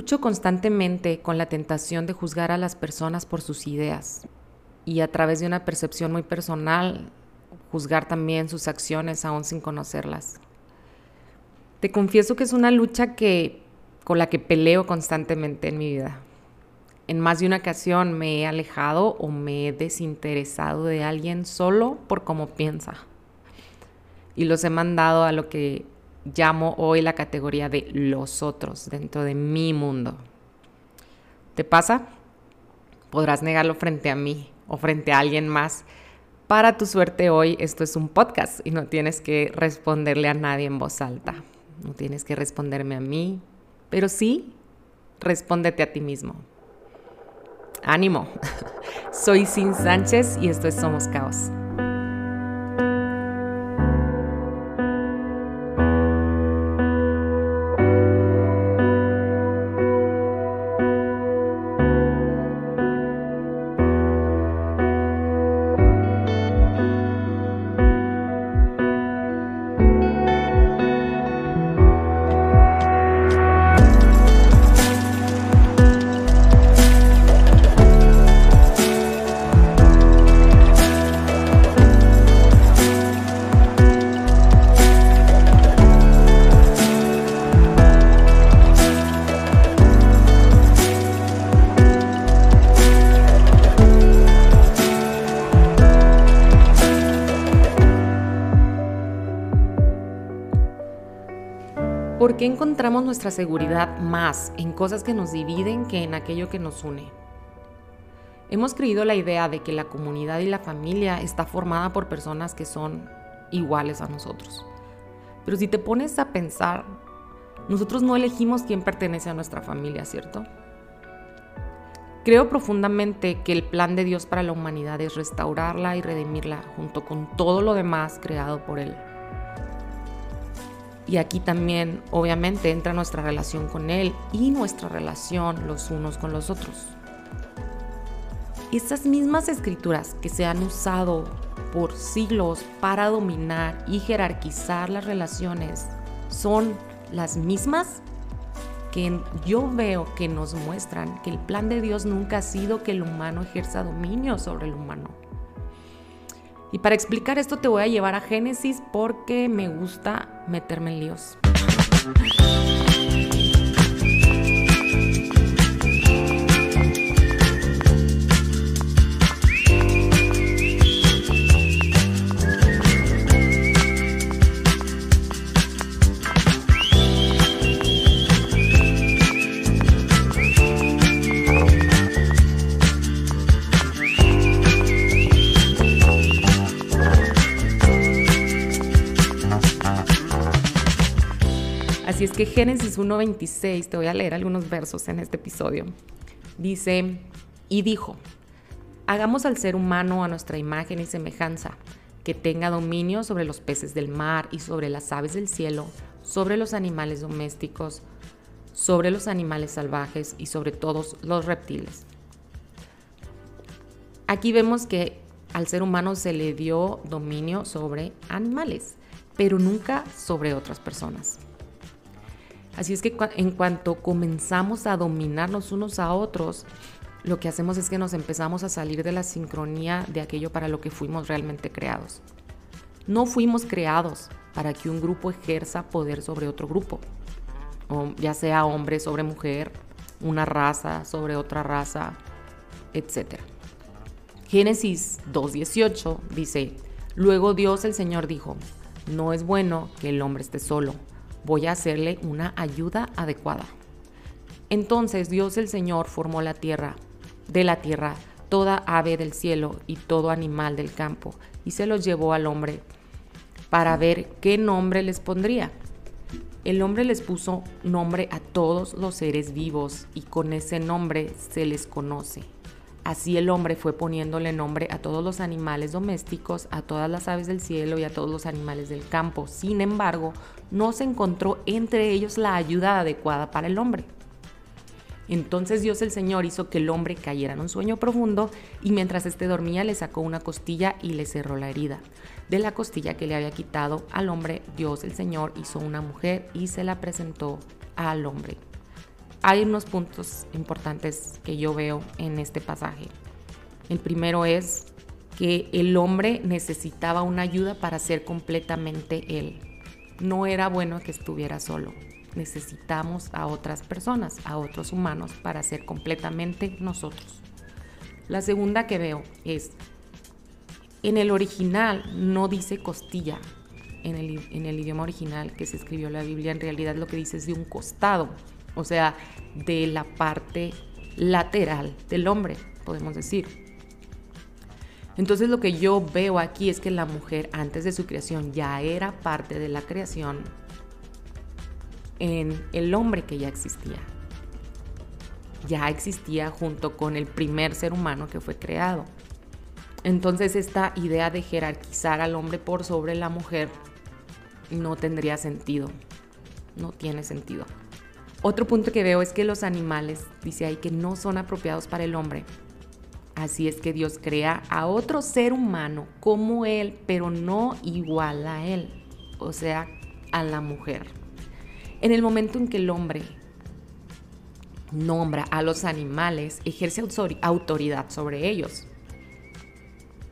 Lucho constantemente con la tentación de juzgar a las personas por sus ideas y a través de una percepción muy personal, juzgar también sus acciones aún sin conocerlas. Te confieso que es una lucha que, con la que peleo constantemente en mi vida. En más de una ocasión me he alejado o me he desinteresado de alguien solo por cómo piensa. Y los he mandado a lo que llamo hoy la categoría de los otros dentro de mi mundo. ¿Te pasa? Podrás negarlo frente a mí o frente a alguien más. Para tu suerte hoy esto es un podcast y no tienes que responderle a nadie en voz alta. No tienes que responderme a mí, pero sí respóndete a ti mismo. Ánimo. Soy Sin Sánchez y esto es Somos Caos. ¿Por qué encontramos nuestra seguridad más en cosas que nos dividen que en aquello que nos une? Hemos creído la idea de que la comunidad y la familia está formada por personas que son iguales a nosotros. Pero si te pones a pensar, nosotros no elegimos quién pertenece a nuestra familia, ¿cierto? Creo profundamente que el plan de Dios para la humanidad es restaurarla y redimirla junto con todo lo demás creado por Él. Y aquí también, obviamente, entra nuestra relación con Él y nuestra relación los unos con los otros. Estas mismas escrituras que se han usado por siglos para dominar y jerarquizar las relaciones son las mismas que yo veo que nos muestran que el plan de Dios nunca ha sido que el humano ejerza dominio sobre el humano. Y para explicar esto te voy a llevar a Génesis porque me gusta meterme en líos. Que Génesis 1.26, te voy a leer algunos versos en este episodio. Dice, y dijo, hagamos al ser humano a nuestra imagen y semejanza, que tenga dominio sobre los peces del mar y sobre las aves del cielo, sobre los animales domésticos, sobre los animales salvajes y sobre todos los reptiles. Aquí vemos que al ser humano se le dio dominio sobre animales, pero nunca sobre otras personas. Así es que en cuanto comenzamos a dominarnos unos a otros, lo que hacemos es que nos empezamos a salir de la sincronía de aquello para lo que fuimos realmente creados. No fuimos creados para que un grupo ejerza poder sobre otro grupo, ya sea hombre sobre mujer, una raza sobre otra raza, etc. Génesis 2.18 dice, Luego Dios el Señor dijo, no es bueno que el hombre esté solo voy a hacerle una ayuda adecuada. Entonces Dios el Señor formó la tierra, de la tierra, toda ave del cielo y todo animal del campo, y se los llevó al hombre para ver qué nombre les pondría. El hombre les puso nombre a todos los seres vivos y con ese nombre se les conoce. Así el hombre fue poniéndole nombre a todos los animales domésticos, a todas las aves del cielo y a todos los animales del campo. Sin embargo, no se encontró entre ellos la ayuda adecuada para el hombre. Entonces Dios el Señor hizo que el hombre cayera en un sueño profundo y mientras éste dormía le sacó una costilla y le cerró la herida. De la costilla que le había quitado al hombre, Dios el Señor hizo una mujer y se la presentó al hombre. Hay unos puntos importantes que yo veo en este pasaje. El primero es que el hombre necesitaba una ayuda para ser completamente él. No era bueno que estuviera solo. Necesitamos a otras personas, a otros humanos, para ser completamente nosotros. La segunda que veo es, en el original no dice costilla, en el, idioma original que se escribió la Biblia, en realidad lo que dice es de un costado, o sea, de la parte lateral del hombre, podemos decir. Entonces lo que yo veo aquí es que la mujer antes de su creación ya era parte de la creación en el hombre que ya existía. Ya existía junto con el primer ser humano que fue creado. Entonces esta idea de jerarquizar al hombre por sobre la mujer no tendría sentido. No tiene sentido. Otro punto que veo es que los animales, dice ahí, que no son apropiados para el hombre. Así es que Dios crea a otro ser humano como él, pero no igual a él, o sea, a la mujer. En el momento en que el hombre nombra a los animales, ejerce autoridad sobre ellos.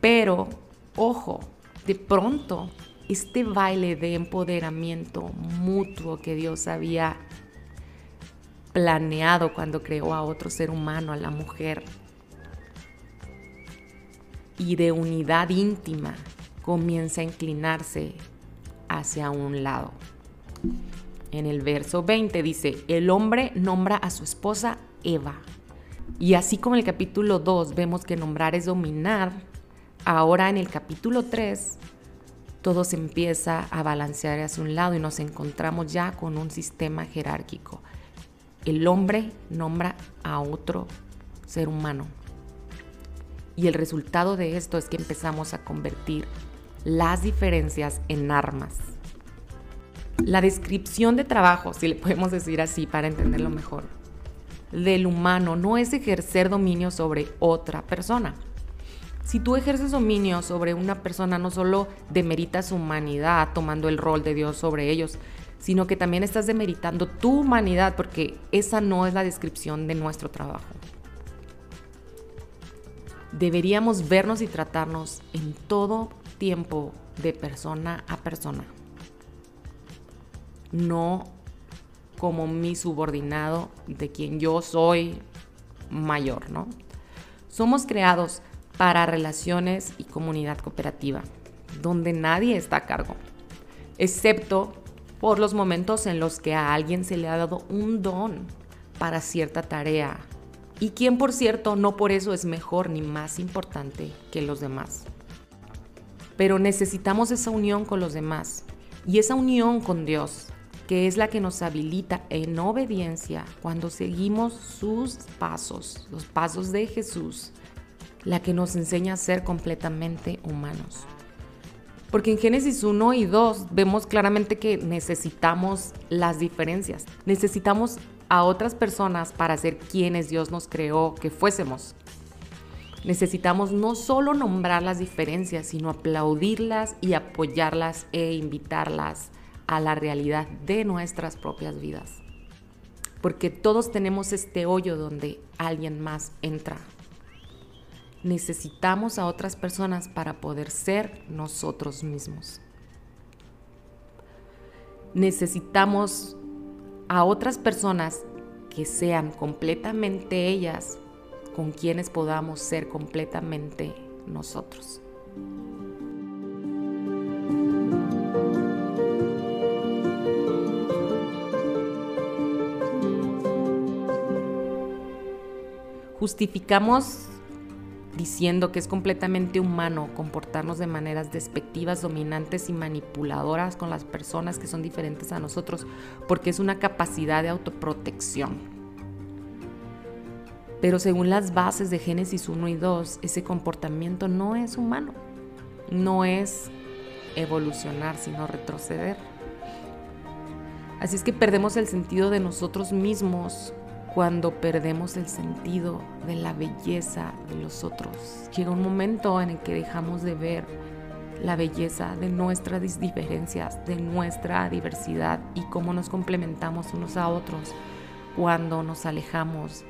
Pero, ojo, de pronto, este baile de empoderamiento mutuo que Dios había planeado cuando creó a otro ser humano, a la mujer, y de unidad íntima, comienza a inclinarse hacia un lado. En el verso 20 dice, el hombre nombra a su esposa Eva. Y así como en el capítulo 2 vemos que nombrar es dominar, ahora en el capítulo 3 todo se empieza a balancear hacia un lado y nos encontramos ya con un sistema jerárquico el hombre nombra a otro ser humano. Y el resultado de esto es que empezamos a convertir las diferencias en armas. La descripción de trabajo, si le podemos decir así para entenderlo mejor, del humano no es ejercer dominio sobre otra persona. Si tú ejerces dominio sobre una persona, no solo demeritas su humanidad tomando el rol de Dios sobre ellos, sino que también estás demeritando tu humanidad porque esa no es la descripción de nuestro trabajo. Deberíamos vernos y tratarnos en todo tiempo de persona a persona, no como mi subordinado de quien yo soy mayor, ¿no? Somos creados para relaciones y comunidad cooperativa, donde nadie está a cargo, excepto por los momentos en los que a alguien se le ha dado un don para cierta tarea y quien por cierto no por eso es mejor ni más importante que los demás. Pero necesitamos esa unión con los demás y esa unión con Dios, que es la que nos habilita en obediencia cuando seguimos sus pasos, los pasos de Jesús, la que nos enseña a ser completamente humanos. Porque en Génesis 1 y 2 vemos claramente que necesitamos las diferencias. Necesitamos a otras personas para ser quienes Dios nos creó que fuésemos. Necesitamos no solo nombrar las diferencias, sino aplaudirlas y apoyarlas e invitarlas a la realidad de nuestras propias vidas. Porque todos tenemos este hoyo donde alguien más entra necesitamos a otras personas para poder ser nosotros mismos. Necesitamos a otras personas que sean completamente ellas con quienes podamos ser completamente nosotros. Justificamos diciendo que es completamente humano comportarnos de maneras despectivas, dominantes y manipuladoras con las personas que son diferentes a nosotros, porque es una capacidad de autoprotección. Pero según las bases de Génesis 1 y 2, ese comportamiento no es humano, no es evolucionar, sino retroceder. Así es que perdemos el sentido de nosotros mismos cuando perdemos el sentido de la belleza de los otros. Llega un momento en el que dejamos de ver la belleza de nuestras diferencias, de nuestra diversidad y cómo nos complementamos unos a otros cuando nos alejamos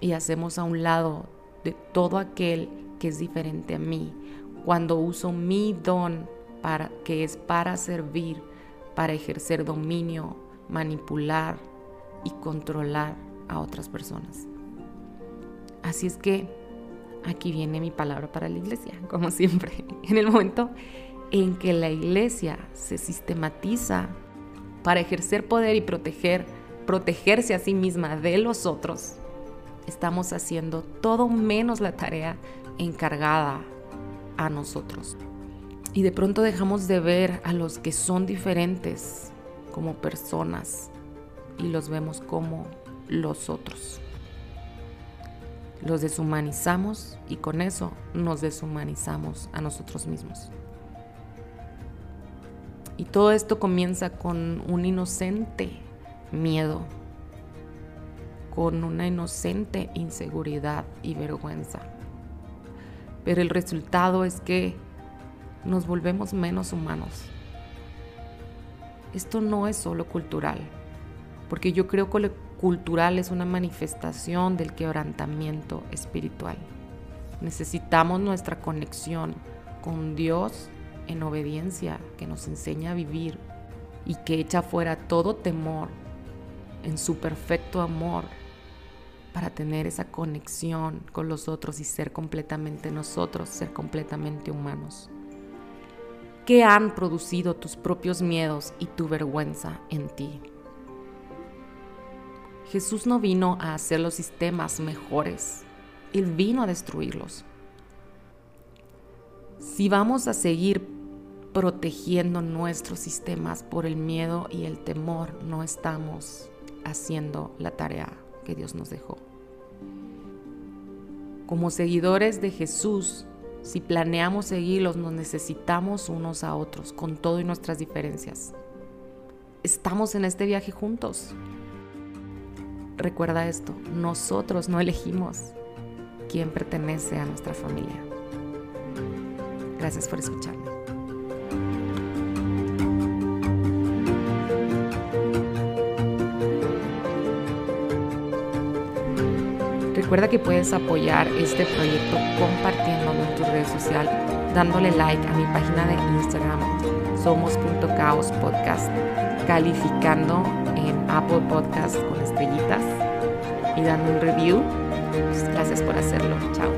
y hacemos a un lado de todo aquel que es diferente a mí, cuando uso mi don para que es para servir, para ejercer dominio, manipular y controlar a otras personas. Así es que aquí viene mi palabra para la iglesia, como siempre. En el momento en que la iglesia se sistematiza para ejercer poder y proteger, protegerse a sí misma de los otros, estamos haciendo todo menos la tarea encargada a nosotros. Y de pronto dejamos de ver a los que son diferentes como personas y los vemos como los otros. Los deshumanizamos y con eso nos deshumanizamos a nosotros mismos. Y todo esto comienza con un inocente miedo, con una inocente inseguridad y vergüenza. Pero el resultado es que nos volvemos menos humanos. Esto no es solo cultural, porque yo creo que lo cultural es una manifestación del quebrantamiento espiritual. Necesitamos nuestra conexión con Dios en obediencia, que nos enseña a vivir y que echa fuera todo temor en su perfecto amor para tener esa conexión con los otros y ser completamente nosotros, ser completamente humanos. ¿Qué han producido tus propios miedos y tu vergüenza en ti? Jesús no vino a hacer los sistemas mejores, Él vino a destruirlos. Si vamos a seguir protegiendo nuestros sistemas por el miedo y el temor, no estamos haciendo la tarea que Dios nos dejó. Como seguidores de Jesús, si planeamos seguirlos, nos necesitamos unos a otros, con todo y nuestras diferencias. Estamos en este viaje juntos. Recuerda esto, nosotros no elegimos quién pertenece a nuestra familia. Gracias por escucharme. Recuerda que puedes apoyar este proyecto compartiéndolo en tu red social, dándole like a mi página de Instagram, somos.caospodcast, calificando en Apple Podcast con estrellitas y dando un review. Pues, gracias por hacerlo. Chao.